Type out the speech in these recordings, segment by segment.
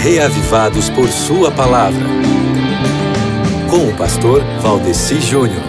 reavivados por Sua palavra. Com o pastor Valdeci Júnior.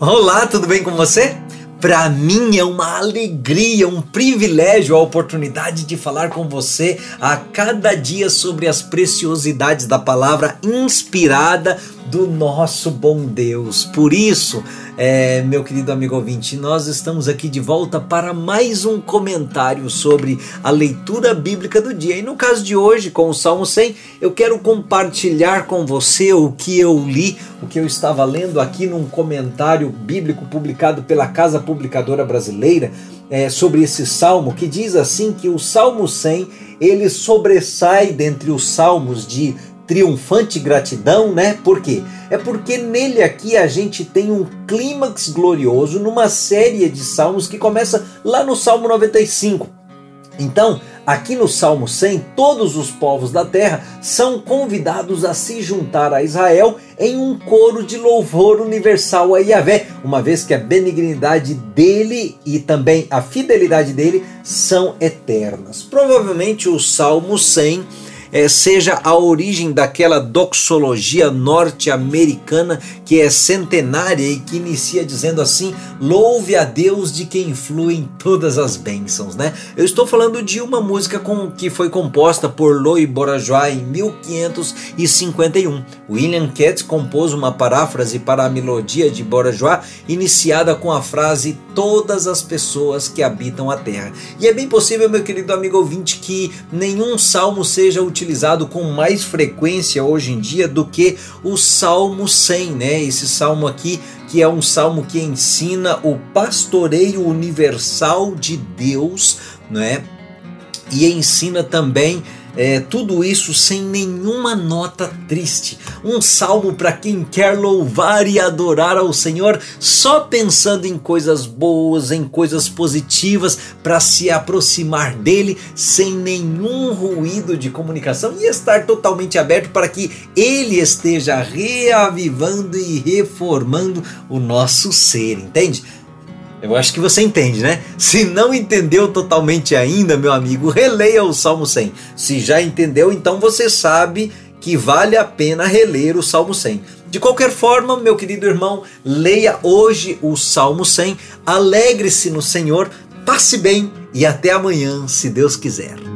Olá, tudo bem com você? Para mim é uma alegria, um privilégio a oportunidade de falar com você a cada dia sobre as preciosidades da palavra inspirada do nosso bom Deus. Por isso, é, meu querido amigo ouvinte, nós estamos aqui de volta para mais um comentário sobre a leitura bíblica do dia. E no caso de hoje, com o Salmo 100, eu quero compartilhar com você o que eu li, o que eu estava lendo aqui num comentário bíblico publicado pela Casa Publicadora Brasileira. É, sobre esse salmo que diz assim que o Salmo 100 ele sobressai dentre os salmos de triunfante gratidão, né? Por quê? É porque nele aqui a gente tem um clímax glorioso numa série de salmos que começa lá no Salmo 95. Então, aqui no Salmo 100, todos os povos da terra são convidados a se juntar a Israel em um coro de louvor universal a Yahvé, uma vez que a benignidade dele e também a fidelidade dele são eternas. Provavelmente o Salmo 100 é, seja a origem daquela doxologia norte-americana que é centenária e que inicia dizendo assim: louve a Deus de quem fluem todas as bênçãos, né? Eu estou falando de uma música com, que foi composta por Louis Bourgeois em 1551. William Ketz compôs uma paráfrase para a melodia de Bourgeois iniciada com a frase todas as pessoas que habitam a terra. E é bem possível, meu querido amigo ouvinte, que nenhum salmo seja utilizado utilizado com mais frequência hoje em dia do que o Salmo 100, né? Esse salmo aqui que é um salmo que ensina o pastoreio universal de Deus, não é? E ensina também é, tudo isso sem nenhuma nota triste. Um salmo para quem quer louvar e adorar ao Senhor, só pensando em coisas boas, em coisas positivas, para se aproximar dele sem nenhum ruído de comunicação e estar totalmente aberto para que ele esteja reavivando e reformando o nosso ser, entende? Eu acho que você entende, né? Se não entendeu totalmente ainda, meu amigo, releia o Salmo 100. Se já entendeu, então você sabe que vale a pena reler o Salmo 100. De qualquer forma, meu querido irmão, leia hoje o Salmo 100, alegre-se no Senhor, passe bem e até amanhã, se Deus quiser.